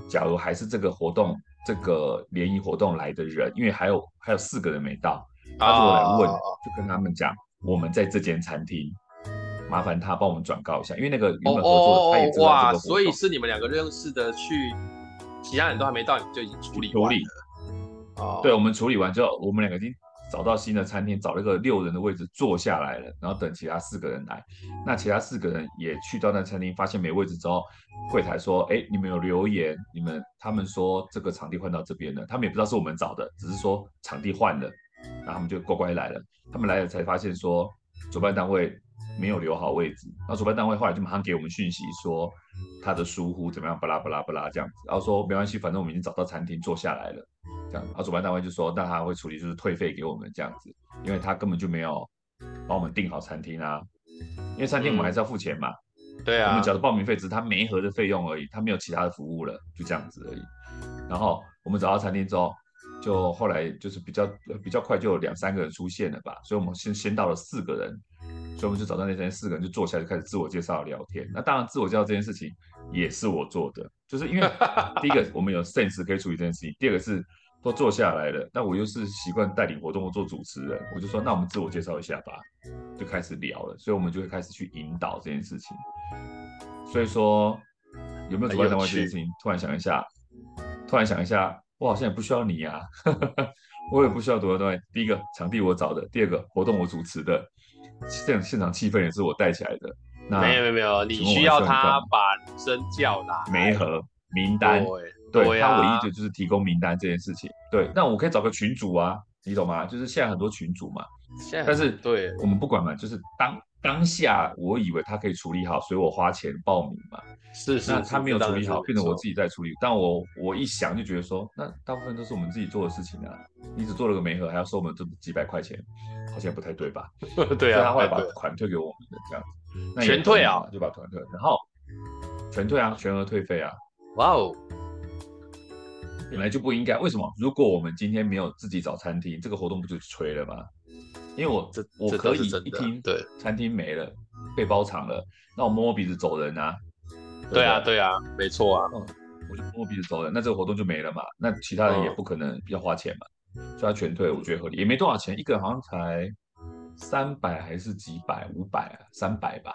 假如还是这个活动这个联谊活动来的人，因为还有还有四个人没到，他说我来问，就跟他们讲我们在这间餐厅。麻烦他帮我们转告一下，因为那个原本合作的他也知道这个活动。哇，所以是你们两个认识的去，其他人都还没到，你们就已经处理完了。处理。哦。对，我们处理完之后，我们两个已经找到新的餐厅，找了一个六人的位置坐下来了，然后等其他四个人来。那其他四个人也去到那餐厅，发现没位置之后，柜台说：“哎，你们有留言，你们他们说这个场地换到这边了，他们也不知道是我们找的，只是说场地换了，然后他们就乖乖来了。他们来了才发现说，主办单位。”没有留好位置，然后主办单位后来就马上给我们讯息说他的疏忽怎么样，巴拉巴拉巴拉这样子，然后说没关系，反正我们已经找到餐厅坐下来了，这样，然后主办单位就说那他会处理就是退费给我们这样子，因为他根本就没有帮我们订好餐厅啊，因为餐厅我们还是要付钱嘛，嗯、对啊，我们缴的报名费只是他每一盒的费用而已，他没有其他的服务了，就这样子而已。然后我们找到餐厅之后，就后来就是比较比较快就有两三个人出现了吧，所以我们先先到了四个人。所以我们就找到那天四个人就坐下来就开始自我介绍聊天。那当然自我介绍这件事情也是我做的，就是因为 第一个我们有 sense 可以处理这件事情，第二个是都坐下来了，那我又是习惯带领活动或做主持人，我就说那我们自我介绍一下吧，就开始聊了。所以我们就会开始去引导这件事情。所以说有没有主办单位这件事情？突然想一下，突然想一下，我好像也不需要你呀，我也不需要主办单位。第一个场地我找的，第二个活动我主持的。现现场气氛也是我带起来的。那没有没有没有，你需要他把女生叫来，媒合名单，对，对、啊、他唯一的就是提供名单这件事情。对，那我可以找个群主啊，你懂吗？就是现在很多群主嘛，但是对我们不管嘛，就是当当下我以为他可以处理好，所以我花钱报名嘛。是是，那他没有处理好，变成我自己在处理。但我我一想就觉得说，那大部分都是我们自己做的事情啊，你只做了个媒合，还要收我们这几百块钱。好像不太对吧？对啊，他后来把款退给我们的这样子，全退啊，就把团退，然后全退啊，全额退费啊。哇哦，本来就不应该。为什么？如果我们今天没有自己找餐厅，这个活动不就吹了吗？因为我这我可以一听对餐厅没了，被包场了，那我摸摸鼻子走人啊。对啊，对啊，没错啊，嗯，我就摸摸鼻子走人，那这个活动就没了嘛。那其他人也不可能要花钱嘛，嗯、所以他全退，我觉得合理，也没多少钱，一个人好像才三百还是几百，五百啊，三百吧。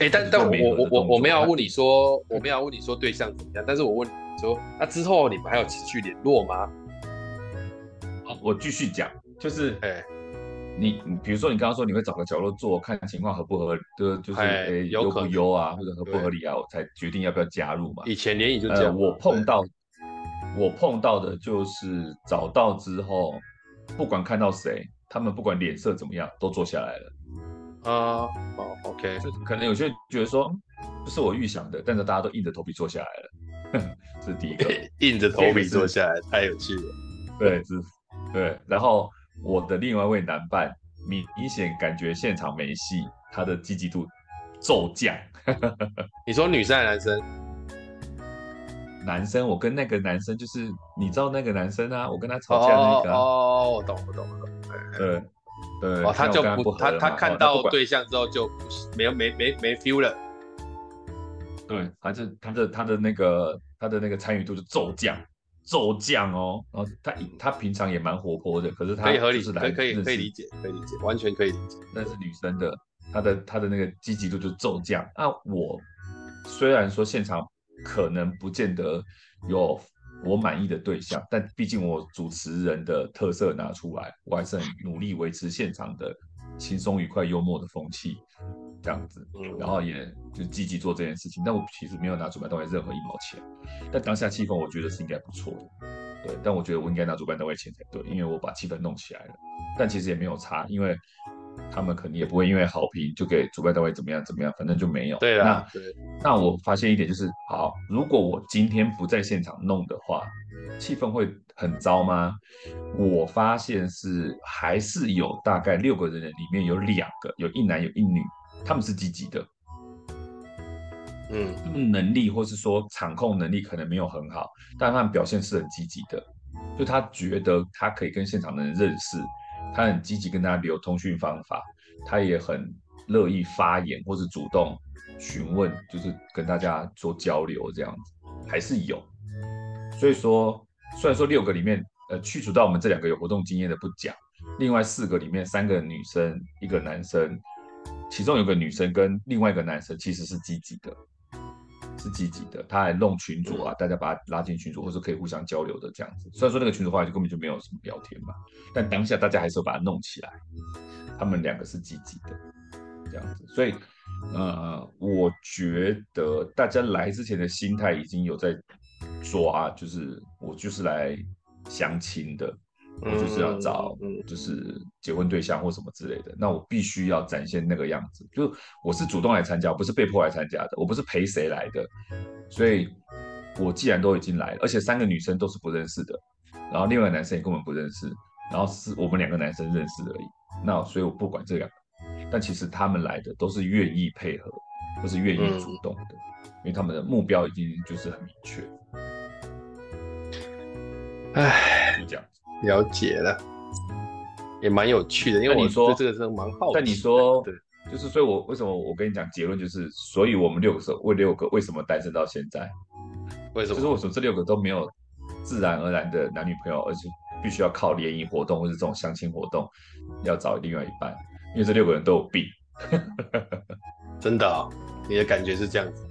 哎、欸，但但我我我我没有问你说，我没有问你说对象怎么样，但是我问你说，那之后你们还有持续联络吗？好，我继续讲，就是哎。欸你你比如说你刚刚说你会找个角落坐，看情况合不合，就就是诶优不优啊，或者合不合理啊，我才决定要不要加入嘛。以前联谊就这样。呃，我碰到我碰到的就是找到之后，不管看到谁，他们不管脸色怎么样，都坐下来了。啊，哦，OK，就可能有些人觉得说不是我预想的，但是大家都硬着头皮坐下来了。这是第一个，硬着头皮坐下来，太有趣了。对，是，对，然后。我的另外一位男伴明明显感觉现场没戏，他的积极度骤降。你说女生还是男生？男生，我跟那个男生就是，你知道那个男生啊，我跟他吵架那个、啊。哦，我懂，我懂，我懂。对对，哦，他就不，不他他看到对象之后就没有没没没 feel 了。对，反正他的他的那个他的那个参与度就骤降。骤降哦，然后他他平常也蛮活泼的，可是他可以合理，可以可以可以理解，可以理解，完全可以理解。那是女生的，她的她的那个积极度就骤降。那我虽然说现场可能不见得有我满意的对象，但毕竟我主持人的特色拿出来，我还是很努力维持现场的轻松愉快、幽默的风气。这样子，然后也就积极做这件事情，但我其实没有拿主办单位任何一毛钱，但当下气氛我觉得是应该不错的，对，但我觉得我应该拿主办单位钱才对，因为我把气氛弄起来了，但其实也没有差，因为他们肯定也不会因为好评就给主办单位怎么样怎么样，反正就没有。对啊，那，那我发现一点就是，好，如果我今天不在现场弄的话，气氛会很糟吗？我发现是还是有大概六个人里面有两个，有一男有一女。他们是积极的，嗯，他们能力或是说场控能力可能没有很好，但他们表现是很积极的。就他觉得他可以跟现场的人认识，他很积极跟大家留通讯方法，他也很乐意发言或是主动询问，就是跟大家做交流这样子，还是有。所以说，虽然说六个里面，呃，去除到我们这两个有活动经验的不讲，另外四个里面三个女生，一个男生。其中有个女生跟另外一个男生其实是积极的，是积极的，他还弄群组啊，大家把他拉进群组，或者可以互相交流的这样子。虽然说那个群组后来就根本就没有什么聊天嘛，但当下大家还是要把它弄起来。他们两个是积极的，这样子。所以，呃，我觉得大家来之前的心态已经有在抓，就是我就是来相亲的。我就是要找，就是结婚对象或什么之类的，那我必须要展现那个样子。就我是主动来参加，我不是被迫来参加的，我不是陪谁来的。所以，我既然都已经来了，而且三个女生都是不认识的，然后另外男生也根本不认识，然后是我们两个男生认识而已。那所以我不管这两个，但其实他们来的都是愿意配合，都是愿意主动的，因为他们的目标已经就是很明确。唉，就这样。了解了，也蛮有趣的，因为你说这个是蛮好奇。但你说，对，就是所以，我为什么我跟你讲结论就是，所以我们六个时候为六个为什么单身到现在？为什么？就是为什么这六个都没有自然而然的男女朋友，而且必须要靠联谊活动或者这种相亲活动要找另外一半？因为这六个人都有病。真的啊？你的感觉是这样子？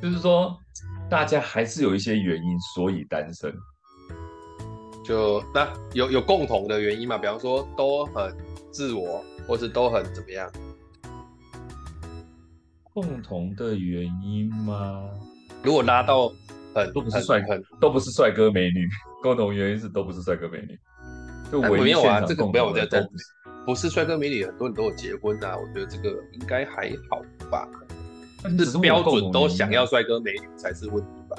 就是说，大家还是有一些原因，所以单身。就那有有共同的原因嘛？比方说都很自我，或是都很怎么样？共同的原因吗？如果拉到很都不是帅很都不是帅哥美女，共同原因是都不是帅哥美女。就没有啊，这个没有在在不是帅哥美女，很多人都有结婚啊。我觉得这个应该还好吧？但是标准都想要帅哥美女才是问题吧？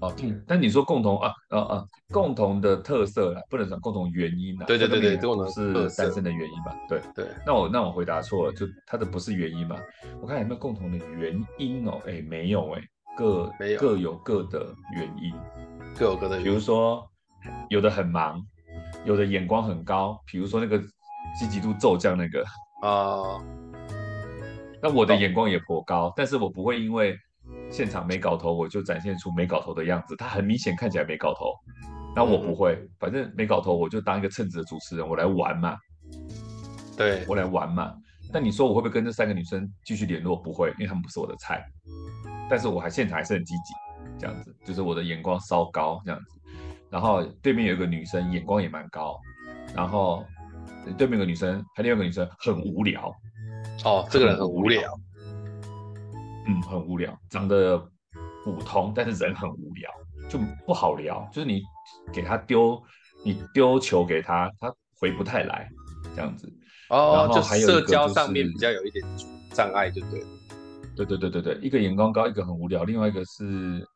哦，嗯，但你说共同啊啊啊，共同的特色啦，不能讲共同原因啦。对对对对，共同是单身的原因吧？对对。那我那我回答错了，就他的不是原因嘛？我看有没有共同的原因哦？哎，没有哎，各各有各的原因，各有各的原因。比如说，有的很忙，有的眼光很高，比如说那个积极度骤降那个啊。那我的眼光也颇高，但是我不会因为。现场没搞头，我就展现出没搞头的样子。他很明显看起来没搞头，那我不会，反正没搞头，我就当一个称职的主持人，我来玩嘛。对，我来玩嘛。那你说我会不会跟这三个女生继续联络？不会，因为她们不是我的菜。但是我还现场还是很积极，这样子，就是我的眼光稍高这样子。然后对面有一个女生眼光也蛮高，然后对面有个女生，还另外一个女生很无聊。哦，这个人很无聊。嗯，很无聊，长得普通，但是人很无聊，就不好聊。就是你给他丢，你丢球给他，他回不太来，这样子。哦，就社交上面比较有一点障碍，对不对。对对对对对，一个眼光高，一个很无聊，另外一个是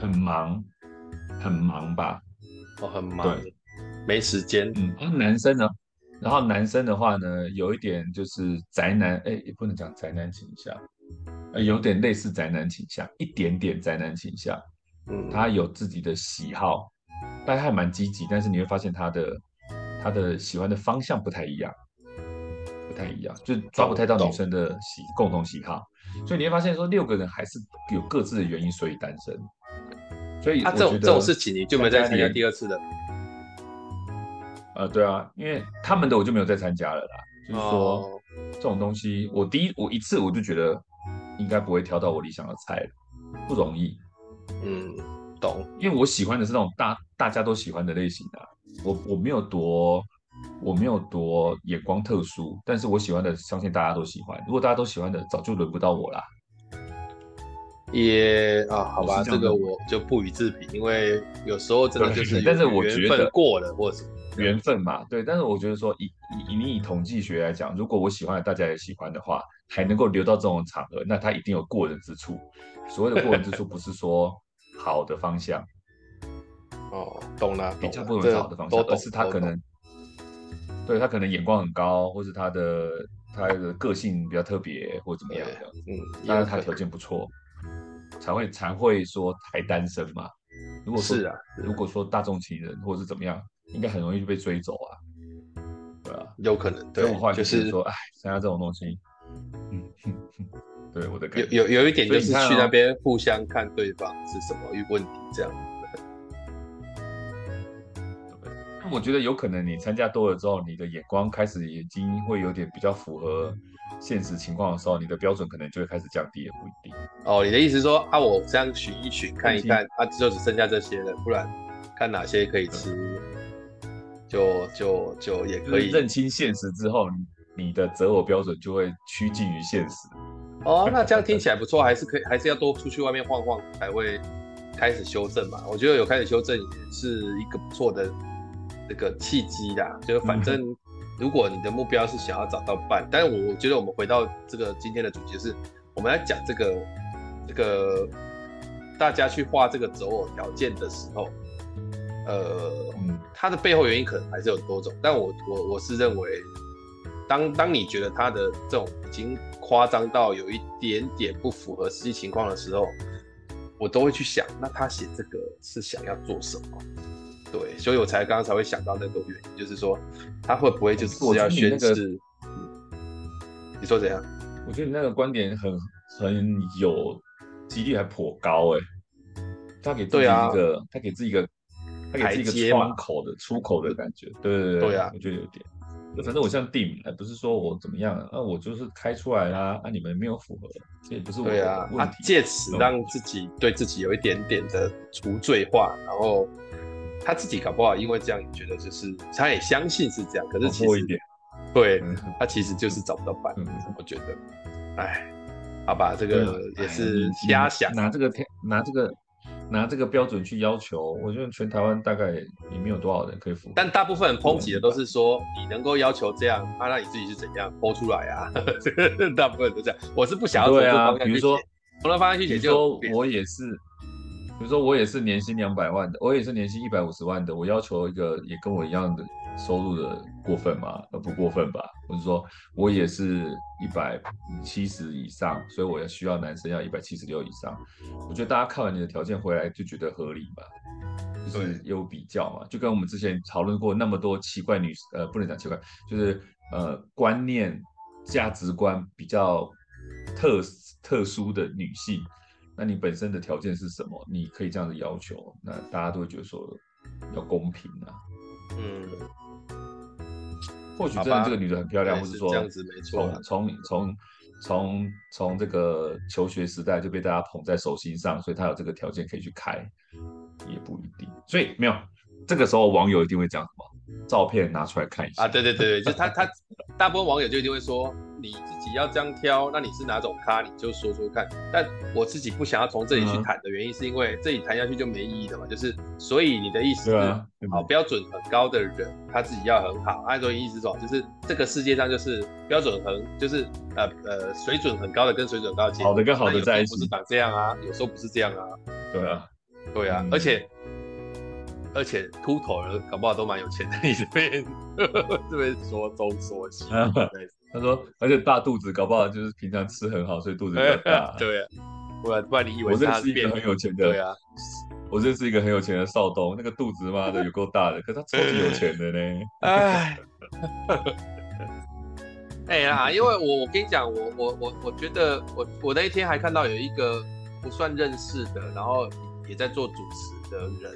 很忙，很忙吧？哦，很忙，对，没时间。嗯，那男生呢？然后男生的话呢，有一点就是宅男，哎，也不能讲宅男倾向，呃，有点类似宅男倾向，一点点宅男倾向。嗯，他有自己的喜好，但他还蛮积极，但是你会发现他的他的喜欢的方向不太一样，不太一样，就抓不太到女生的喜共同喜好。所以你会发现说，六个人还是有各自的原因，所以单身。所以他、啊、这种这种事情，你就没再参加第二次的。呃，对啊，因为他们的我就没有再参加了啦。就是说，哦、这种东西，我第一我一次我就觉得应该不会挑到我理想的菜了，不容易。嗯，懂。因为我喜欢的是那种大大家都喜欢的类型的、啊。我我没有多我没有多眼光特殊，但是我喜欢的相信大家都喜欢。如果大家都喜欢的，早就轮不到我啦。也啊，好吧，这，这个我就不予置评，因为有时候真的就是但是我觉得过了或者。缘分嘛，对，但是我觉得说以以以你以统计学来讲，如果我喜欢的大家也喜欢的话，还能够留到这种场合，那他一定有过人之处。所谓的过人之处，不是说好的方向。哦，懂了，比较不能是好的方向，而是他可能，对他可能眼光很高，或是他的他的个性比较特别，或怎么样的。嗯，当然他条件不错，才会才会说还单身嘛。如果是啊，如果说大众情人或者是怎么样。应该很容易就被追走啊，对啊，有可能。对，就是说，哎，参加这种东西，嗯，哼 哼对，我的感觉有有有一点就是去那边互相看对方是什么问题这样。那我觉得有可能你参加多了之后，你的眼光开始已经会有点比较符合现实情况的时候，你的标准可能就会开始降低，也不一定。哦，你的意思说啊，我这样选一选看一看，啊，就只剩下这些了，不然看哪些可以吃。就就就也可以认清现实之后，你的择偶标准就会趋近于现实。哦，那这样听起来不错，还是可以，还是要多出去外面晃晃才会开始修正嘛。我觉得有开始修正也是一个不错的这个契机啦。就是反正如果你的目标是想要找到伴，但是我觉得我们回到这个今天的主题是，我们来讲这个这个大家去画这个择偶条件的时候。呃，它的背后原因可能还是有多种，但我我我是认为，当当你觉得他的这种已经夸张到有一点点不符合实际情况的时候，我都会去想，那他写这个是想要做什么？对，所以我才刚刚才会想到那个原因，就是说他会不会就是要宣誓？你，说怎样？我觉得你那个观点很很有几率还颇高哎，他给自己一个，啊、他给自己一个。他给自己一个窗口的出口的感觉，对对对，对啊，我觉得有点，反正我像地名，不是说我怎么样，那、啊、我就是开出来啦，啊，你们没有符合，这也不是我。对啊，他借此让自己对自己有一点点的除罪化，然后他自己搞不好因为这样，觉得就是他也相信是这样，可是其实对，他其实就是找不到伴，我觉得，哎，好吧，这个也是瞎想，拿这个天，拿这个。拿这个标准去要求，我觉得全台湾大概也没有多少人可以符合。但大部分人抨击的都是说，你能够要求这样，啊，那你自己是怎样剖出来啊？这 个大部分人都这样。我是不想要从这方向去写，从那方向去写就。比如说我也是，比如说我也是年薪两百万的，我也是年薪一百五十万的，我要求一个也跟我一样的收入的过分吗？呃，不过分吧？或者说我也是一百七十以上，所以我也需要男生要一百七十六以上。我觉得大家看完你的条件回来就觉得合理吧，就是有比较嘛，就跟我们之前讨论过那么多奇怪女，呃，不能讲奇怪，就是呃观念价值观比较特特殊的女性。那你本身的条件是什么？你可以这样子要求，那大家都会觉得说要公平啊。嗯，或许真的这个女的很漂亮，或者说这样子没错。从从从从从这个求学时代就被大家捧在手心上，所以她有这个条件可以去开，也不一定。所以没有这个时候网友一定会讲什么？照片拿出来看一下啊！对对对对，就他他大部分网友就一定会说。你自己要这样挑，那你是哪种咖？你就说说看。但我自己不想要从这里去谈的原因，是因为这里谈下去就没意义了嘛。就是，所以你的意思是，啊，好标准很高的人，他自己要很好。按照意思说，就是这个世界上就是标准很，就是呃呃水准很高的跟水准高的，好的跟好的在一起，不是长这样啊，有时候不是这样啊。对啊，对啊，而且而且秃头的搞不好都蛮有钱的，你这边 这边说东说西。他说，而且大肚子，搞不好就是平常吃很好，所以肚子比较大。对啊，不然不然你以为我认识一个很有钱的？对啊，我认识一个很有钱的少东，那个肚子妈的有够大的，可是他超级有钱的呢。哎，哎呀，因为我我跟你讲，我我我我觉得我我那一天还看到有一个不算认识的，然后也在做主持的人，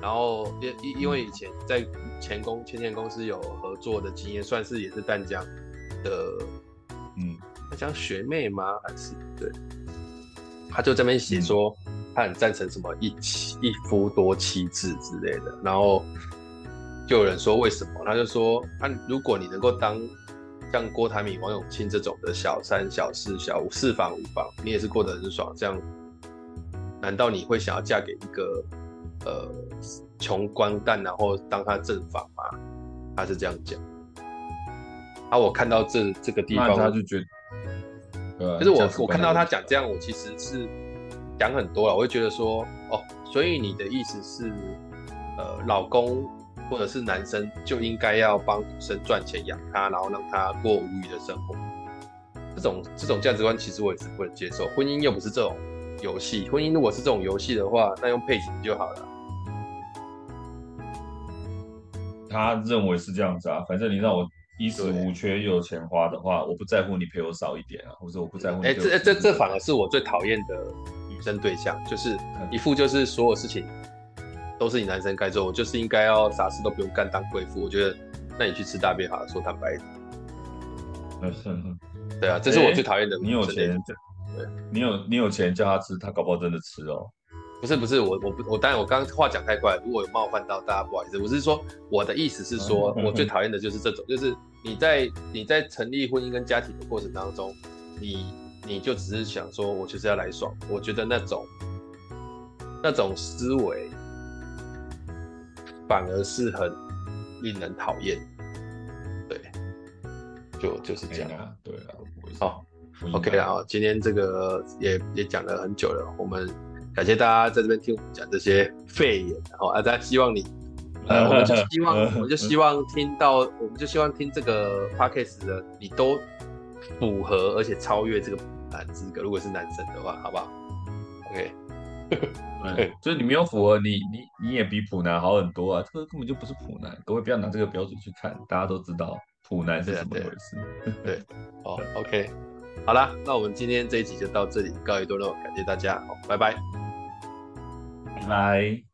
然后因因因为以前在前公前前公司有合作的经验，算是也是淡江。的，嗯，他讲学妹吗？还是对？他就这边写说，他很赞成什么一妻一夫多妻制之类的。然后就有人说为什么？他就说，那、啊、如果你能够当像郭台铭、王永庆这种的小三、小四、小五、四房五房，你也是过得很爽。这样，难道你会想要嫁给一个呃穷光蛋，然后当他正房嘛？他是这样讲。啊，我看到这这个地方，他就觉得，呃，就是我我看到他讲这样，我其实是讲很多了。我会觉得说，哦，所以你的意思是，呃，老公或者是男生就应该要帮女生赚钱养她，然后让她过无语的生活。这种这种价值观，其实我也是不能接受。婚姻又不是这种游戏，婚姻如果是这种游戏的话，那用配型就好了。他认为是这样子啊，反正你让我。衣食无缺又有钱花的话，我不在乎你陪我少一点啊，或者我不在乎你。哎、欸，这这这反而是我最讨厌的女生对象，就是一副就是所有事情都是你男生该做，我就是应该要啥事都不用干当贵妇。我觉得，那你去吃大便好了，说坦白一点。嗯对啊，这是我最讨厌的。你有钱，对，你有你有钱叫他吃，他搞不好真的吃哦。不是不是，我我不我当然我刚刚话讲太快，如果有冒犯到大家，不好意思。我是说我的意思是说，我最讨厌的就是这种，就是你在你在成立婚姻跟家庭的过程当中，你你就只是想说我就是要来爽，我觉得那种那种思维反而是很令人讨厌。对，就就是这样。对啊，好，OK 啊，今天这个也也讲了很久了，我们。感谢大家在这边听我们讲这些废言，然后啊，大家希望你，呃，我们就希望，我们就希望听到，我们就希望听这个 podcast 的你都符合而且超越这个普男资格，如果是男生的话，好不好？OK，对，就是你没有符合，你你你也比普男好很多啊，这个根本就不是普男，各位不要拿这个标准去看，大家都知道普男是怎么回事。对，好，OK，好啦，那我们今天这一集就到这里告一段落，感谢大家，好，拜拜。来。